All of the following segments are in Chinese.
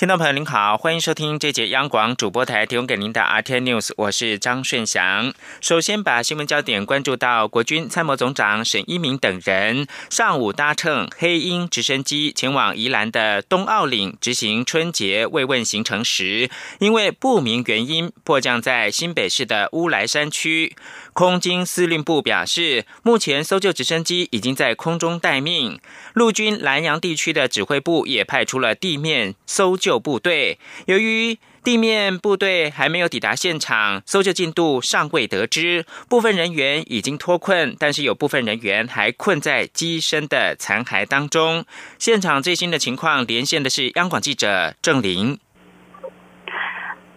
听众朋友您好，欢迎收听这节央广主播台提供给您的 RT News，我是张顺祥。首先把新闻焦点关注到国军参谋总长沈一鸣等人上午搭乘黑鹰直升机前往宜兰的东澳岭执行春节慰问行程时，因为不明原因迫降在新北市的乌来山区。空军司令部表示，目前搜救直升机已经在空中待命，陆军南洋地区的指挥部也派出了地面搜救部队。由于地面部队还没有抵达现场，搜救进度尚未得知。部分人员已经脱困，但是有部分人员还困在机身的残骸当中。现场最新的情况，连线的是央广记者郑玲。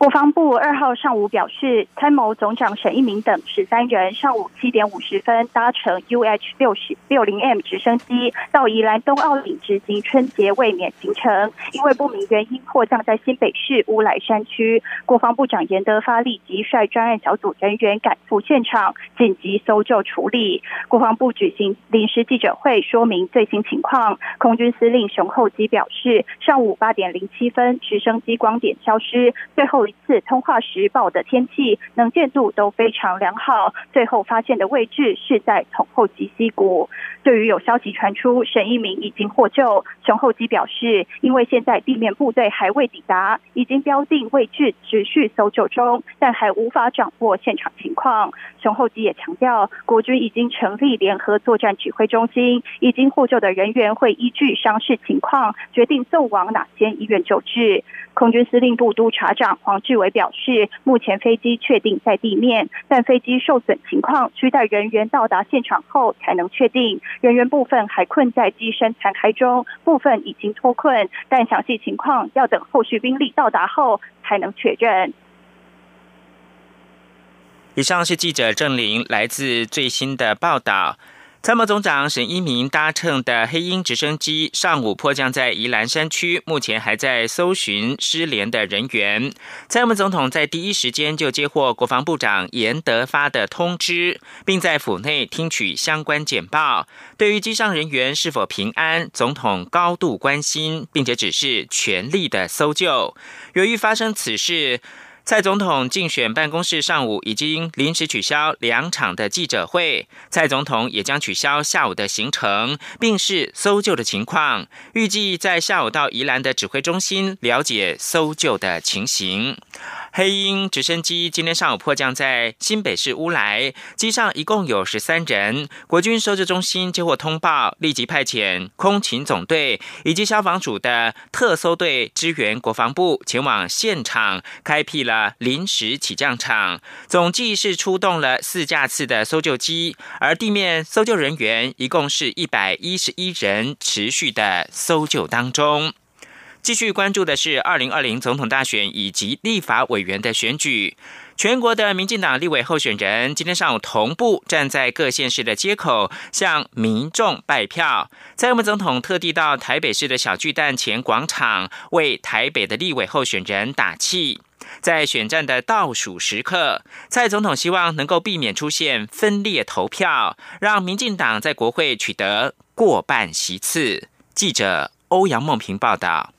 国防部二号上午表示，参谋总长沈一鸣等十三人上午七点五十分搭乘 UH 六十六零 M 直升机到宜兰东澳岭执行春节卫冕行程，因为不明原因迫降在新北市乌来山区。国防部长严德发立即率专案小组人员赶赴现场紧急搜救处理。国防部举行临时记者会说明最新情况。空军司令熊厚基表示，上午八点零七分直升机光点消失，最后。次通话时报的天气能见度都非常良好，最后发现的位置是在从后吉溪谷。对于有消息传出沈一鸣已经获救，熊厚基表示，因为现在地面部队还未抵达，已经标定位置，持续搜救中，但还无法掌握现场情况。熊厚基也强调，国军已经成立联合作战指挥中心，已经获救的人员会依据伤势情况决定送往哪间医院救治。空军司令部督察长黄王志伟表示，目前飞机确定在地面，但飞机受损情况需待人员到达现场后才能确定。人员部分还困在机身残骸中，部分已经脱困，但详细情况要等后续兵力到达后才能确认。以上是记者郑玲来自最新的报道。参谋总长沈一鸣搭乘的黑鹰直升机上午迫降在宜兰山区，目前还在搜寻失联的人员。参谋总统在第一时间就接获国防部长严德发的通知，并在府内听取相关简报。对于机上人员是否平安，总统高度关心，并且指示全力的搜救。由于发生此事。蔡总统竞选办公室上午已经临时取消两场的记者会，蔡总统也将取消下午的行程，并视搜救的情况，预计在下午到宜兰的指挥中心了解搜救的情形。黑鹰直升机今天上午迫降在新北市乌来，机上一共有十三人。国军搜救中心接获通报，立即派遣空勤总队以及消防署的特搜队支援国防部前往现场，开辟了临时起降场，总计是出动了四架次的搜救机，而地面搜救人员一共是一百一十一人，持续的搜救当中。继续关注的是二零二零总统大选以及立法委员的选举。全国的民进党立委候选人今天上午同步站在各县市的街口，向民众拜票。蔡英文总统特地到台北市的小巨蛋前广场，为台北的立委候选人打气。在选战的倒数时刻，蔡总统希望能够避免出现分裂投票，让民进党在国会取得过半席次。记者欧阳梦平报道。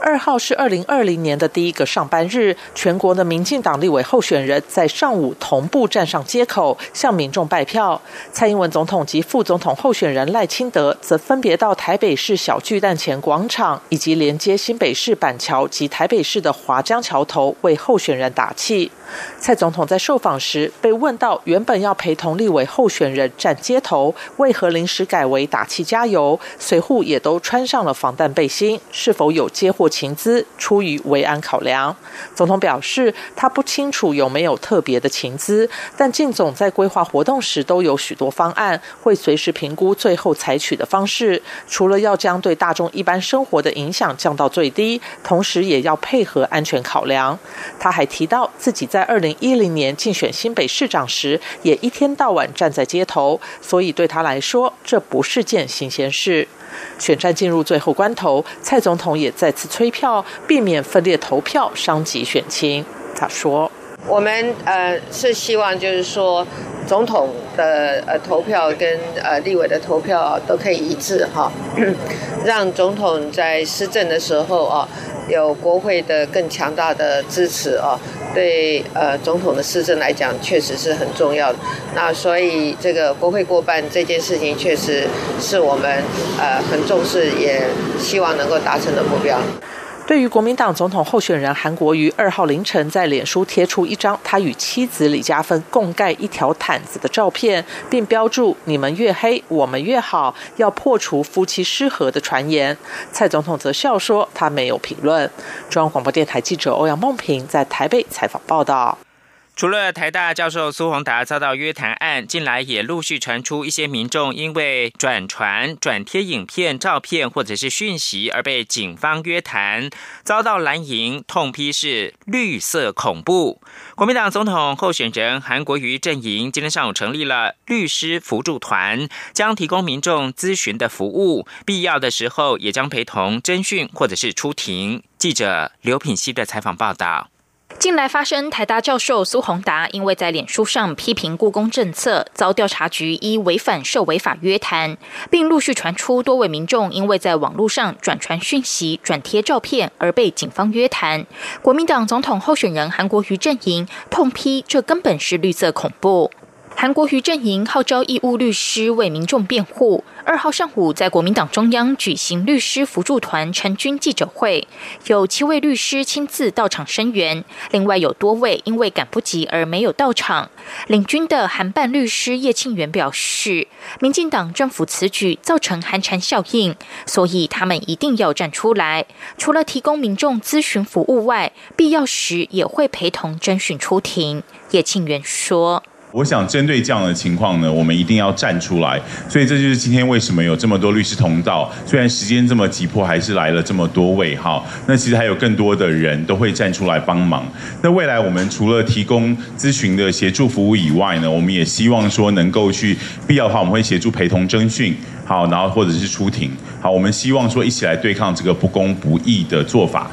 二号是二零二零年的第一个上班日，全国的民进党立委候选人在上午同步站上街口，向民众拜票。蔡英文总统及副总统候选人赖清德则分别到台北市小巨蛋前广场以及连接新北市板桥及台北市的华江桥头为候选人打气。蔡总统在受访时被问到，原本要陪同立委候选人站街头，为何临时改为打气加油？随护也都穿上了防弹背心，是否有接获情资？出于维安考量，总统表示他不清楚有没有特别的情资，但靳总在规划活动时都有许多方案，会随时评估最后采取的方式。除了要将对大众一般生活的影响降到最低，同时也要配合安全考量。他还提到自己在在二零一零年竞选新北市长时，也一天到晚站在街头，所以对他来说，这不是件新鲜事。选战进入最后关头，蔡总统也再次催票，避免分裂投票，伤及选情。他说：“我们呃是希望，就是说，总统的呃投票跟呃立委的投票都可以一致哈，让总统在施政的时候啊，有国会的更强大的支持啊。”对呃，总统的施政来讲，确实是很重要的。那所以这个国会过半这件事情，确实是我们呃很重视，也希望能够达成的目标。对于国民党总统候选人韩国瑜二号凌晨在脸书贴出一张他与妻子李佳芬共盖一条毯子的照片，并标注“你们越黑，我们越好”，要破除夫妻失和的传言。蔡总统则笑说他没有评论。中央广播电台记者欧阳梦平在台北采访报道。除了台大教授苏宏达遭到约谈案，近来也陆续传出一些民众因为转传、转贴影片、照片或者是讯息而被警方约谈，遭到蓝营痛批是绿色恐怖。国民党总统候选人韩国瑜阵营今天上午成立了律师辅助团，将提供民众咨询的服务，必要的时候也将陪同侦讯或者是出庭。记者刘品希的采访报道。近来发生台大教授苏宏达因为在脸书上批评故宫政策，遭调查局依违反受违法约谈，并陆续传出多位民众因为在网络上转传讯息、转贴照片而被警方约谈。国民党总统候选人韩国瑜阵营痛批这根本是绿色恐怖。韩国瑜阵营号召义务律师为民众辩护。二号上午，在国民党中央举行律师辅助团成军记者会，有七位律师亲自到场声援，另外有多位因为赶不及而没有到场。领军的韩办律师叶庆元表示，民进党政府此举造成寒蝉效应，所以他们一定要站出来。除了提供民众咨询服务外，必要时也会陪同征询出庭。叶庆元说。我想针对这样的情况呢，我们一定要站出来。所以这就是今天为什么有这么多律师同道。虽然时间这么急迫，还是来了这么多位哈。那其实还有更多的人都会站出来帮忙。那未来我们除了提供咨询的协助服务以外呢，我们也希望说能够去必要的话，我们会协助陪同征讯，好，然后或者是出庭。好，我们希望说一起来对抗这个不公不义的做法。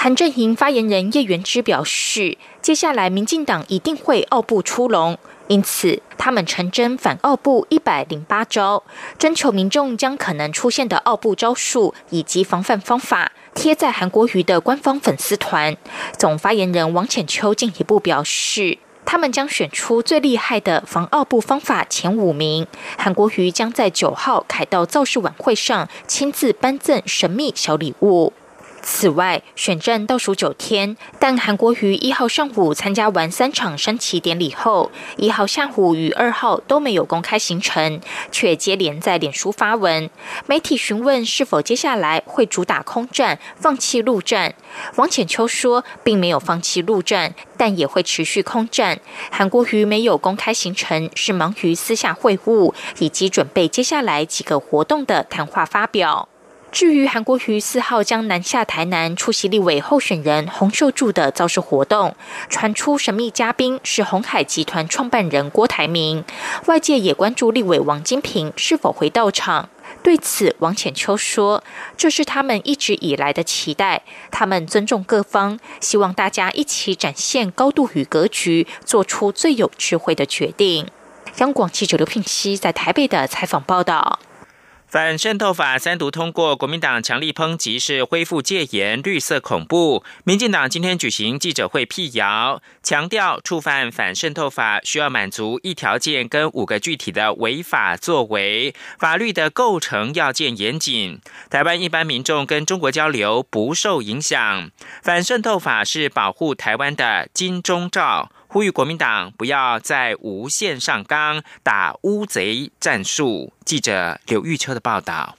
韩正营发言人叶元之表示，接下来民进党一定会傲步出笼。因此，他们成真反奥部一百零八招，征求民众将可能出现的奥部招数以及防范方法贴在韩国瑜的官方粉丝团。总发言人王浅秋进一步表示，他们将选出最厉害的防奥部方法前五名，韩国瑜将在九号凯道造势晚会上亲自颁赠神秘小礼物。此外，选战倒数九天，但韩国瑜一号上午参加完三场升旗典礼后，一号下午与二号都没有公开行程，却接连在脸书发文。媒体询问是否接下来会主打空战，放弃陆战。王浅秋说，并没有放弃陆战，但也会持续空战。韩国瑜没有公开行程，是忙于私下会晤以及准备接下来几个活动的谈话发表。至于韩国瑜四号将南下台南出席立委候选人洪秀柱的造势活动，传出神秘嘉宾是红海集团创办人郭台铭，外界也关注立委王金平是否会到场。对此，王浅秋说：“这是他们一直以来的期待，他们尊重各方，希望大家一起展现高度与格局，做出最有智慧的决定。”央广记者刘聘熙在台北的采访报道。反渗透法三读通过，国民党强力抨击是恢复戒严、绿色恐怖。民进党今天举行记者会辟谣，强调触犯反渗透法需要满足一条件跟五个具体的违法作为，法律的构成要件严谨。台湾一般民众跟中国交流不受影响。反渗透法是保护台湾的金钟罩。呼吁国民党不要再无限上纲打乌贼战术。记者刘玉秋的报道。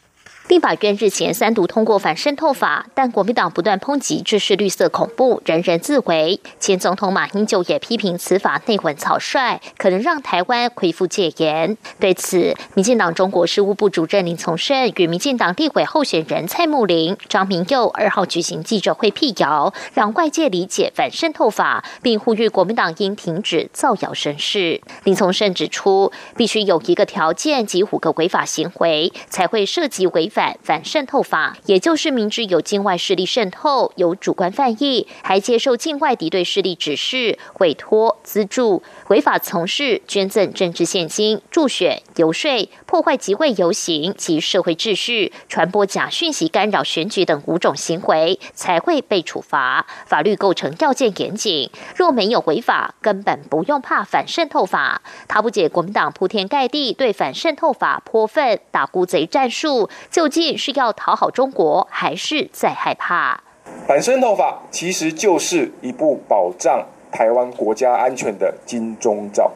立法院日前三读通过反渗透法，但国民党不断抨击这是绿色恐怖、人人自危。前总统马英九也批评此法内混草率，可能让台湾恢复戒严。对此，民进党中国事务部主任林从胜与民进党立委候选人蔡穆林、张明佑二号举行记者会辟谣，让外界理解反渗透法，并呼吁国民党应停止造谣生事。林从胜指出，必须有一个条件及五个违法行为，才会涉及违法。反反渗透法，也就是明知有境外势力渗透，有主观犯意，还接受境外敌对势力指示、委托、资助，违法从事捐赠政治现金、助选、游说、破坏集会游行及社会秩序、传播假讯息、干扰选举等五种行为，才会被处罚。法律构成要件严谨，若没有违法，根本不用怕反渗透法。他不解国民党铺天盖地对反渗透法泼粪、打孤贼战术，就。究竟是要讨好中国，还是在害怕？反渗透法其实就是一部保障台湾国家安全的金钟罩。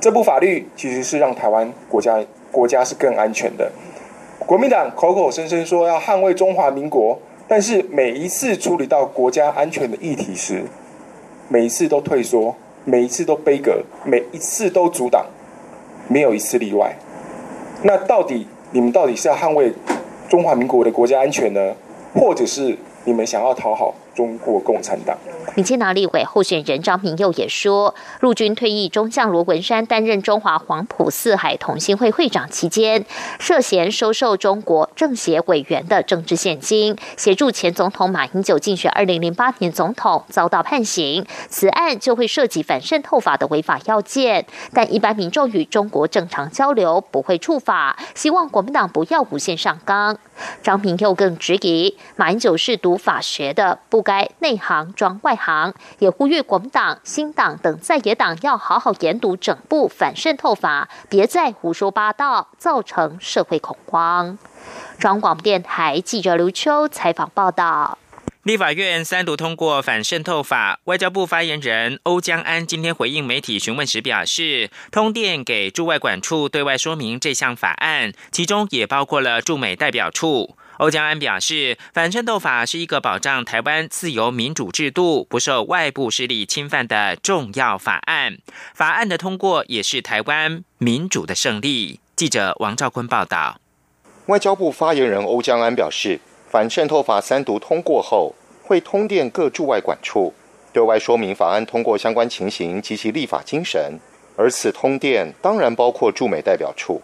这部法律其实是让台湾国家国家是更安全的。国民党口口声声说要捍卫中华民国，但是每一次处理到国家安全的议题时，每一次都退缩，每一次都背格，每一次都阻挡，没有一次例外。那到底？你们到底是要捍卫中华民国的国家安全呢，或者是你们想要讨好？中国共产党。民进党立委候选人张明佑也说，陆军退役中将罗文山担任中华黄埔四海同心会会长期间，涉嫌收受中国政协委员的政治现金，协助前总统马英九竞选二零零八年总统，遭到判刑。此案就会涉及反渗透法的违法要件，但一般民众与中国正常交流不会触法。希望国民党不要无限上纲。张明佑更质疑，马英九是读法学的，不。该内行装外行，也呼吁国民党、新党等在野党要好好研读整部反渗透法，别再胡说八道，造成社会恐慌。中央广电台记者刘秋采访报道。立法院三读通过反渗透法，外交部发言人欧江安今天回应媒体询问时表示，通电给驻外管处对外说明这项法案，其中也包括了驻美代表处。欧江安表示，反渗透法是一个保障台湾自由民主制度不受外部势力侵犯的重要法案。法案的通过也是台湾民主的胜利。记者王兆坤报道。外交部发言人欧江安表示，反渗透法三读通过后，会通电各驻外管处，对外说明法案通过相关情形及其立法精神。而此通电当然包括驻美代表处。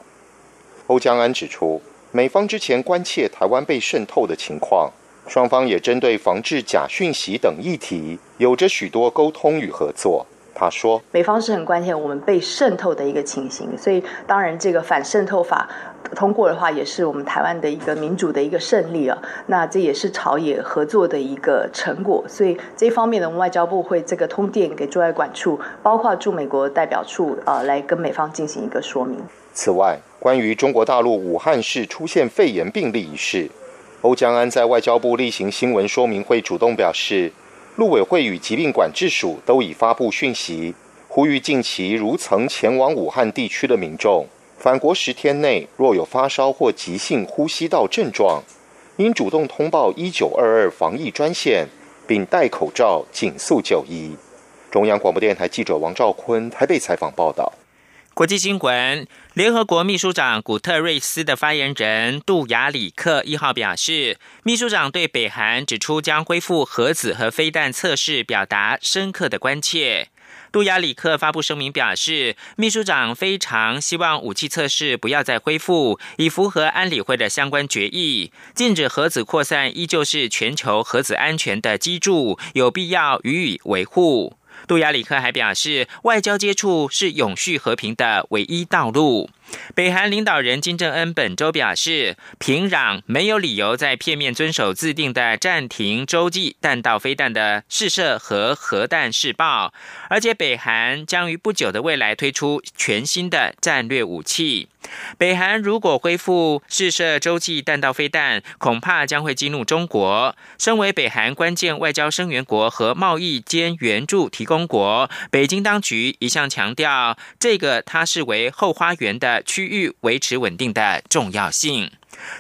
欧江安指出。美方之前关切台湾被渗透的情况，双方也针对防治假讯息等议题，有着许多沟通与合作。他说：“美方是很关切我们被渗透的一个情形，所以当然这个反渗透法通过的话，也是我们台湾的一个民主的一个胜利啊。那这也是朝野合作的一个成果。所以这方面呢，我们外交部会这个通电给驻外管处，包括驻美国代表处啊，来跟美方进行一个说明。此外，关于中国大陆武汉市出现肺炎病例一事，欧江安在外交部例行新闻说明会主动表示，陆委会与疾病管制署都已发布讯息，呼吁近期如曾前往武汉地区的民众，返国十天内若有发烧或急性呼吸道症状，应主动通报一九二二防疫专线，并戴口罩，紧速就医。中央广播电台记者王兆坤台北采访报道。国际新闻：联合国秘书长古特瑞斯的发言人杜雅里克一号表示，秘书长对北韩指出将恢复核子和飞弹测试表达深刻的关切。杜亚里克发布声明表示，秘书长非常希望武器测试不要再恢复，以符合安理会的相关决议。禁止核子扩散依旧是全球核子安全的基柱，有必要予以维护。杜亚里克还表示，外交接触是永续和平的唯一道路。北韩领导人金正恩本周表示，平壤没有理由在片面遵守自定的暂停洲际弹道飞弹的试射和核弹试爆，而且北韩将于不久的未来推出全新的战略武器。北韩如果恢复试射洲际弹道飞弹，恐怕将会激怒中国。身为北韩关键外交声援国和贸易兼援助提供国，北京当局一向强调，这个它视为后花园的。区域维持稳定的重要性。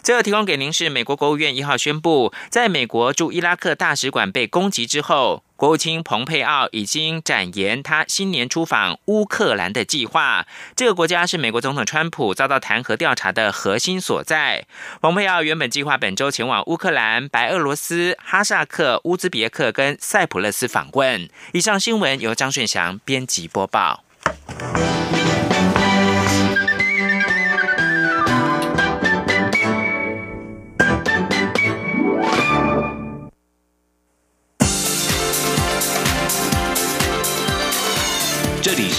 最后提供给您是美国国务院一号宣布，在美国驻伊拉克大使馆被攻击之后，国务卿蓬佩奥已经展延他新年出访乌克兰的计划。这个国家是美国总统川普遭到弹劾调查的核心所在。蓬佩奥原本计划本周前往乌克兰、白俄罗斯、哈萨克、乌兹别克跟塞浦路斯访问。以上新闻由张顺祥编辑播报。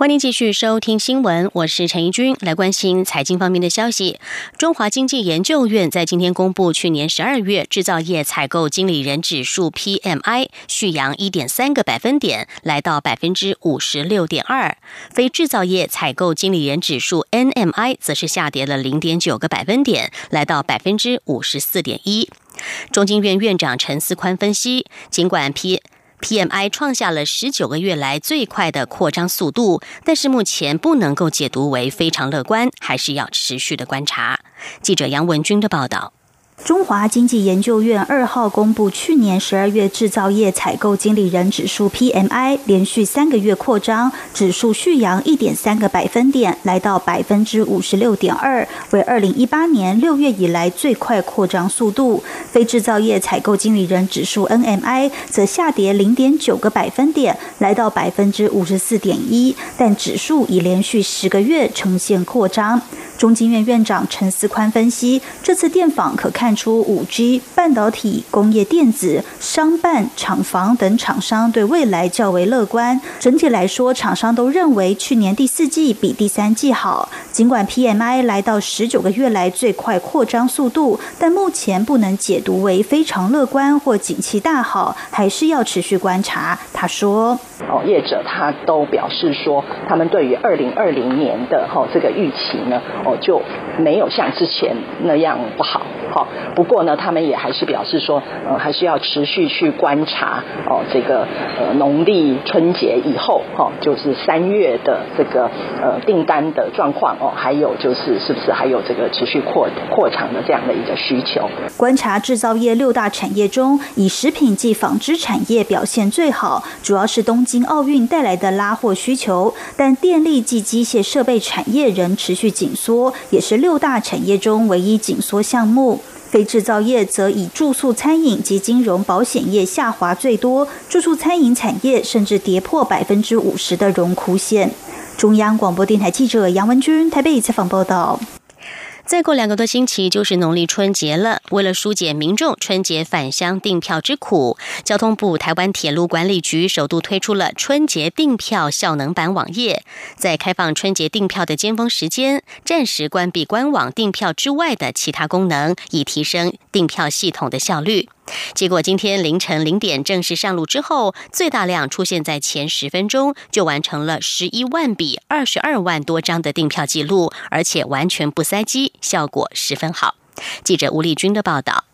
欢迎继续收听新闻，我是陈怡君，来关心财经方面的消息。中华经济研究院在今天公布去年十二月制造业采购经理人指数 PMI 续扬一点三个百分点，来到百分之五十六点二；非制造业采购经理人指数 NMI 则是下跌了零点九个百分点，来到百分之五十四点一。中经院院长陈思宽分析，尽管 P PMI 创下了十九个月来最快的扩张速度，但是目前不能够解读为非常乐观，还是要持续的观察。记者杨文军的报道。中华经济研究院二号公布去年十二月制造业采购经理人指数 PMI 连续三个月扩张，指数续扬一点三个百分点，来到百分之五十六点二，为二零一八年六月以来最快扩张速度。非制造业采购经理人指数 NMI 则下跌零点九个百分点，来到百分之五十四点一，但指数已连续十个月呈现扩张。中经院院长陈思宽分析，这次电访可看出，五 G、半导体、工业电子、商办、厂房等厂商对未来较为乐观。整体来说，厂商都认为去年第四季比第三季好。尽管 PMI 来到十九个月来最快扩张速度，但目前不能解读为非常乐观或景气大好，还是要持续观察。他说：“哦，业者他都表示说，他们对于二零二零年的哈这个预期呢。”我就没有像之前那样不好，好。不过呢，他们也还是表示说，呃，还是要持续去观察哦，这个呃农历春节以后，哈，就是三月的这个呃订单的状况哦，还有就是是不是还有这个持续扩扩长的这样的一个需求。观察制造业六大产业中，以食品及纺织产业表现最好，主要是东京奥运带来的拉货需求，但电力及机械设备产业仍持续紧缩。也是六大产业中唯一紧缩项目，非制造业则以住宿餐饮及金融保险业下滑最多，住宿餐饮产业甚至跌破百分之五十的荣枯线。中央广播电台记者杨文君台北采访报道。再过两个多星期就是农历春节了。为了疏解民众春节返乡订票之苦，交通部台湾铁路管理局首度推出了春节订票效能版网页。在开放春节订票的尖峰时间，暂时关闭官网订票之外的其他功能，以提升订票系统的效率。结果今天凌晨零点正式上路之后，最大量出现在前十分钟，就完成了十一万笔、二十二万多张的订票记录，而且完全不塞机，效果十分好。记者吴丽君的报道。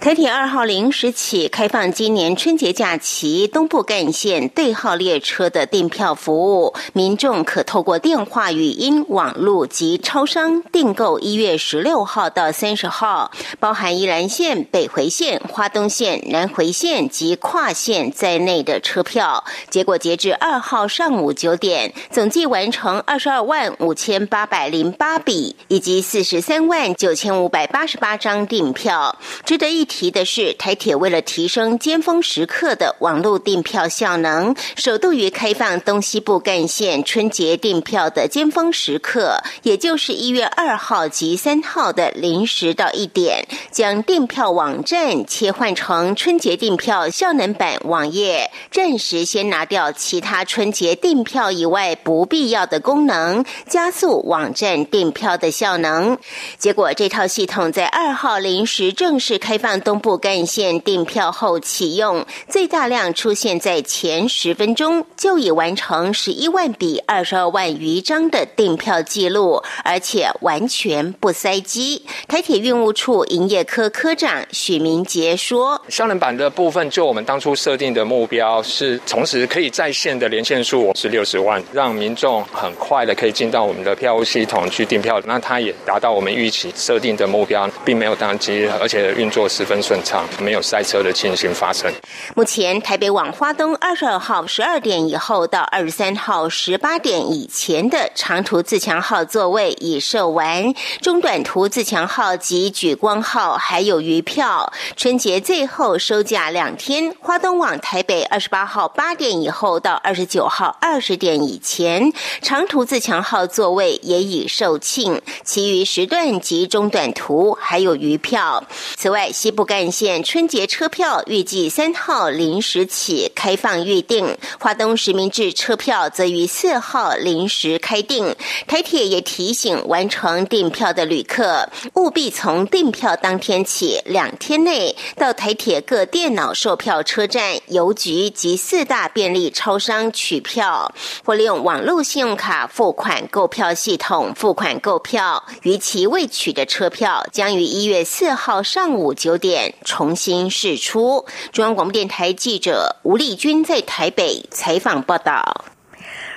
台铁二号零时起开放今年春节假期东部干线对号列车的订票服务，民众可透过电话、语音、网络及超商订购一月十六号到三十号，包含宜兰线、北回线、花东线、南回线及跨线在内的车票。结果截至二号上午九点，总计完成二十二万五千八百零八笔，以及四十三万九千五百八十八张订票。值值得一提的是，台铁为了提升尖峰时刻的网络订票效能，首度于开放东西部干线春节订票的尖峰时刻，也就是一月二号及三号的零时到一点，将订票网站切换成春节订票效能版网页，暂时先拿掉其他春节订票以外不必要的功能，加速网站订票的效能。结果，这套系统在二号零时正式开。开放东部干线订票后启用，最大量出现在前十分钟，就已完成十一万笔二十二万余张的订票记录，而且完全不塞机。台铁运务处营业科科长许明杰说：“双人版的部分，就我们当初设定的目标是，同时可以在线的连线数是六十万，让民众很快的可以进到我们的票务系统去订票，那它也达到我们预期设定的目标，并没有宕机，而且运作十分顺畅，没有塞车的情形发生。目前台北往花东二十二号十二点以后到二十三号十八点以前的长途自强号座位已售完，中短途自强号及莒光号还有余票。春节最后收假两天，花东往台北二十八号八点以后到二十九号二十点以前，长途自强号座位也已售罄，其余时段及中短途还有余票。此外，西部干线春节车票预计三号零时起开放预订，华东实名制车票则于四号零时开订。台铁也提醒完成订票的旅客，务必从订票当天起两天内到台铁各电脑售票车站、邮局及四大便利超商取票，或利用网络信用卡付款购票系统付款购票。逾期未取的车票将于一月四号上午九点重新释出。中央广播电台记者吴丽君在台北采访报道。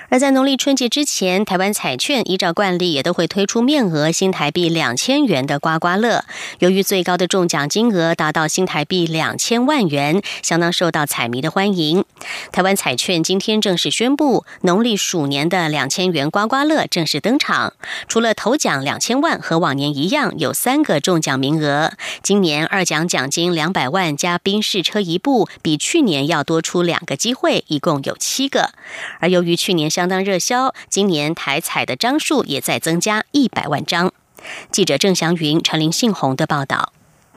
而在农历春节之前，台湾彩券依照惯例也都会推出面额新台币两千元的刮刮乐。由于最高的中奖金额达到新台币两千万元，相当受到彩迷的欢迎。台湾彩券今天正式宣布，农历鼠年的两千元刮刮乐正式登场。除了头奖两千万和往年一样有三个中奖名额，今年二奖奖金两百万加宾士车一部，比去年要多出两个机会，一共有七个。而由于去年相当热销，今年台彩的张数也在增加一百万张。记者郑祥云、陈林信宏的报道。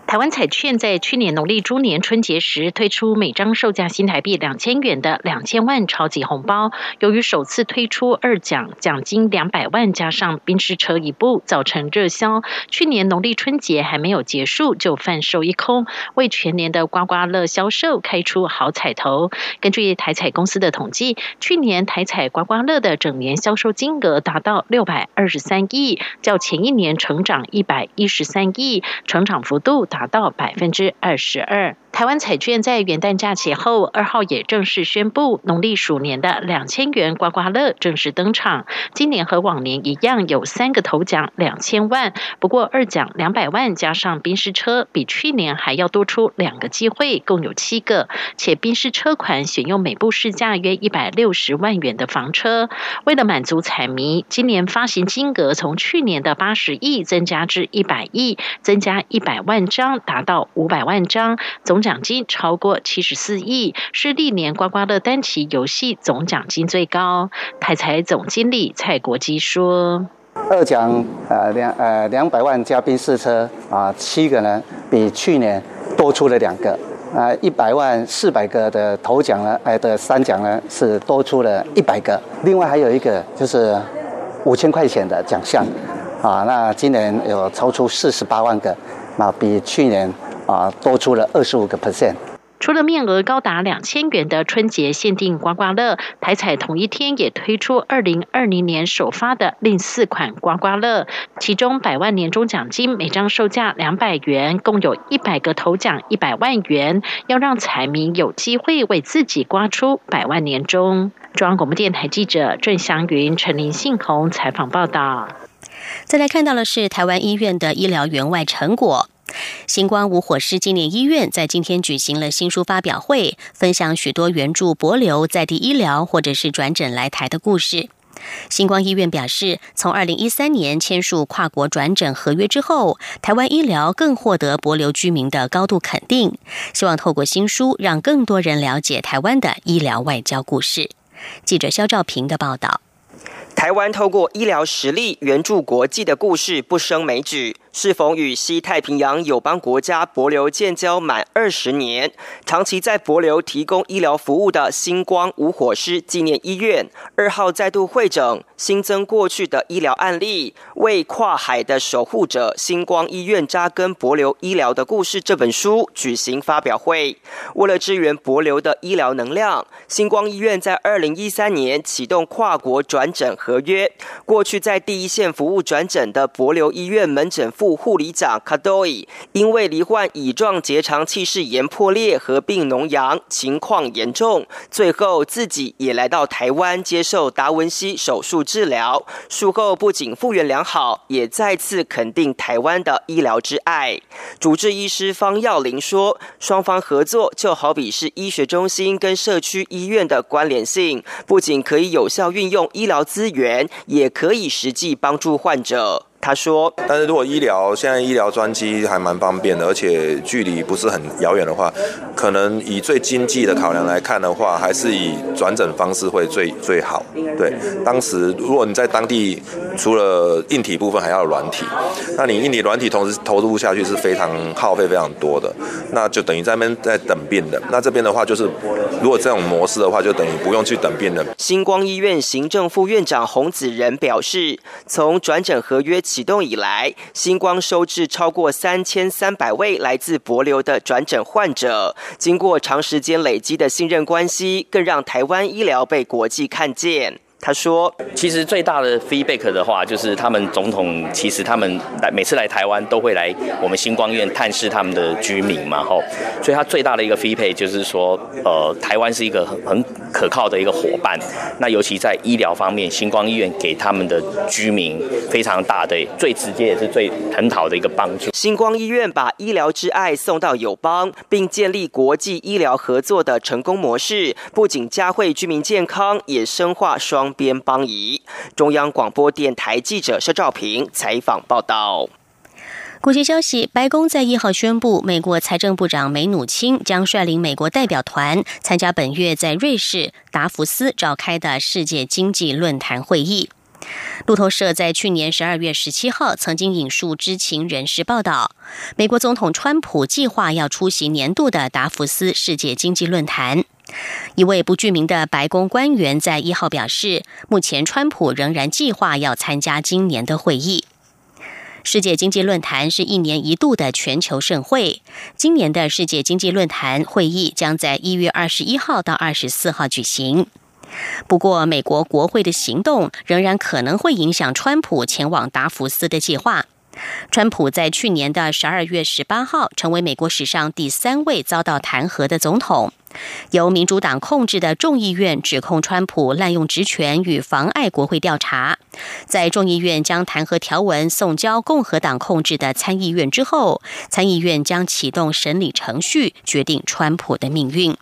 台湾彩券在去年农历猪年春节时推出每张售价新台币两千元的两千万超级红包，由于首次推出二奖奖金两百万加上宾士车一部，造成热销。去年农历春节还没有结束就贩售一空，为全年的刮刮乐销售开出好彩头。根据台彩公司的统计，去年台彩刮刮乐的整年销售金额达到六百二十三亿，较前一年成长一百一十三亿，成长幅度。达到百分之二十二。台湾彩券在元旦假期后二号也正式宣布，农历鼠年的两千元刮刮乐正式登场。今年和往年一样，有三个头奖两千万，不过二奖两百万加上宾士车，比去年还要多出两个机会，共有七个。且宾士车款选用每部市价约一百六十万元的房车。为了满足彩迷，今年发行金额从去年的八十亿增加至一百亿，增加一百万张，达到五百万张总。奖金超过七十四亿，是历年刮刮乐单期游戏总奖金最高。台财总经理蔡国基说：“二奖呃两呃两百万嘉宾试车啊，七个呢比去年多出了两个啊，一百万四百个的头奖呢，哎的三奖呢是多出了一百个，另外还有一个就是五千块钱的奖项啊，那今年有超出四十八万个，那比去年。”啊，多出了二十五个 percent。除了面额高达两千元的春节限定刮刮乐，台彩同一天也推出二零二零年首发的另四款刮刮乐，其中百万年终奖金每张售价两百元，共有一百个头奖一百万元，要让彩民有机会为自己刮出百万年终。中央广播电台记者郑祥云、陈林信宏采访报道。再来看到的是台湾医院的医疗员外成果。星光无火师纪念医院在今天举行了新书发表会，分享许多援助博流在地医疗或者是转诊来台的故事。星光医院表示，从二零一三年签署跨国转诊合约之后，台湾医疗更获得博流居民的高度肯定。希望透过新书，让更多人了解台湾的医疗外交故事。记者肖兆平的报道。台湾透过医疗实力援助国际的故事不胜枚举。适逢与西太平洋友邦国家博流建交满二十年，长期在博流提供医疗服务的星光无火师纪念医院二号再度会诊，新增过去的医疗案例，为跨海的守护者星光医院扎根博流医疗的故事这本书举行发表会。为了支援博流的医疗能量，星光医院在二零一三年启动跨国转诊合约。过去在第一线服务转诊的博流医院门诊副护理长卡多伊，因为罹患乙状结肠气室炎破裂合并脓疡，情况严重，最后自己也来到台湾接受达文西手术。治疗术后不仅复原良好，也再次肯定台湾的医疗之爱。主治医师方耀林说：“双方合作就好比是医学中心跟社区医院的关联性，不仅可以有效运用医疗资源，也可以实际帮助患者。”他说：“但是如果医疗现在医疗专机还蛮方便的，而且距离不是很遥远的话，可能以最经济的考量来看的话，还是以转诊方式会最最好。对，当时如果你在当地，除了硬体部分，还要软体，那你硬体软体同时投入下去是非常耗费非常多的，那就等于在那边在等病人。那这边的话，就是如果这种模式的话，就等于不用去等病人。”星光医院行政副院长洪子仁表示：“从转诊合约起。”启动以来，星光收治超过三千三百位来自博流的转诊患者。经过长时间累积的信任关系，更让台湾医疗被国际看见。他说：“其实最大的 feedback 的话，就是他们总统其实他们来每次来台湾都会来我们星光院探视他们的居民嘛，吼。所以他最大的一个 feedback 就是说，呃，台湾是一个很很可靠的一个伙伴。那尤其在医疗方面，星光医院给他们的居民非常大的、最直接也是最很好的一个帮助。星光医院把医疗之爱送到友邦，并建立国际医疗合作的成功模式，不仅加惠居民健康，也深化双。”边邦仪。中央广播电台记者肖兆平采访报道。国际消息：白宫在一号宣布，美国财政部长梅努钦将率领美国代表团参加本月在瑞士达福斯召开的世界经济论坛会议。路透社在去年十二月十七号曾经引述知情人士报道，美国总统川普计划要出席年度的达福斯世界经济论坛。一位不具名的白宫官员在一号表示，目前川普仍然计划要参加今年的会议。世界经济论坛是一年一度的全球盛会，今年的世界经济论坛会议将在一月二十一号到二十四号举行。不过，美国国会的行动仍然可能会影响川普前往达福斯的计划。川普在去年的十二月十八号成为美国史上第三位遭到弹劾的总统。由民主党控制的众议院指控川普滥用职权与妨碍国会调查。在众议院将弹劾条文送交共和党控制的参议院之后，参议院将启动审理程序，决定川普的命运。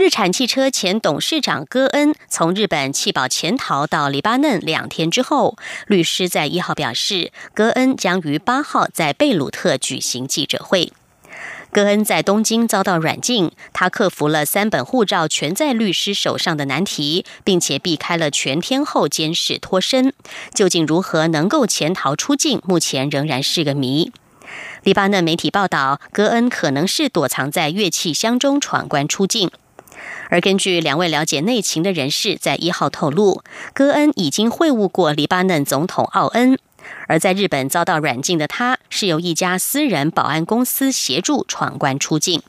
日产汽车前董事长戈恩从日本弃保潜逃到黎巴嫩两天之后，律师在一号表示，戈恩将于八号在贝鲁特举行记者会。戈恩在东京遭到软禁，他克服了三本护照全在律师手上的难题，并且避开了全天候监视脱身。究竟如何能够潜逃出境，目前仍然是个谜。黎巴嫩媒体报道，戈恩可能是躲藏在乐器箱中闯关出境。而根据两位了解内情的人士在一号透露，戈恩已经会晤过黎巴嫩总统奥恩，而在日本遭到软禁的他，是由一家私人保安公司协助闯关出境。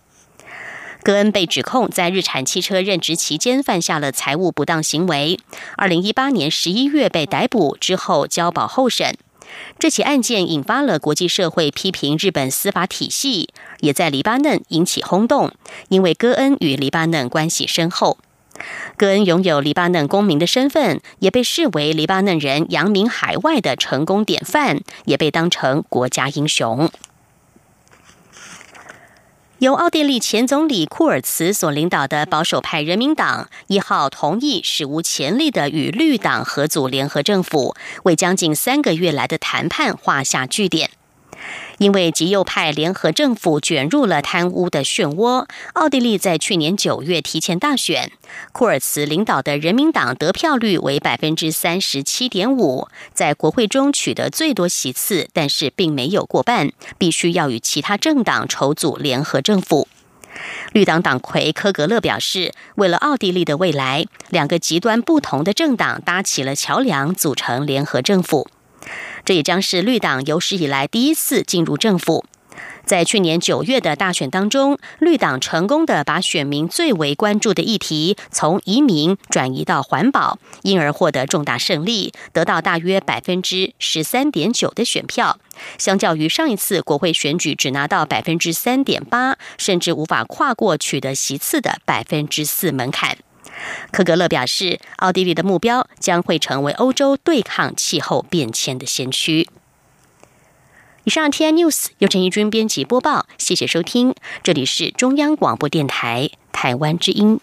戈恩被指控在日产汽车任职期间犯下了财务不当行为，二零一八年十一月被逮捕之后交保候审。这起案件引发了国际社会批评日本司法体系，也在黎巴嫩引起轰动，因为戈恩与黎巴嫩关系深厚。戈恩拥有黎巴嫩公民的身份，也被视为黎巴嫩人扬名海外的成功典范，也被当成国家英雄。由奥地利前总理库尔茨所领导的保守派人民党一号同意史无前例的与绿党合组联合政府，为将近三个月来的谈判画下句点。因为极右派联合政府卷入了贪污的漩涡，奥地利在去年九月提前大选，库尔茨领导的人民党得票率为百分之三十七点五，在国会中取得最多席次，但是并没有过半，必须要与其他政党筹组联合政府。绿党党魁科格勒表示，为了奥地利的未来，两个极端不同的政党搭起了桥梁，组成联合政府。这也将是绿党有史以来第一次进入政府。在去年九月的大选当中，绿党成功的把选民最为关注的议题从移民转移到环保，因而获得重大胜利，得到大约百分之十三点九的选票。相较于上一次国会选举只拿到百分之三点八，甚至无法跨过取得席次的百分之四门槛。科格勒表示，奥地利的目标将会成为欧洲对抗气候变迁的先驱。以上 T I News 由陈义军编辑播报，谢谢收听，这里是中央广播电台台湾之音。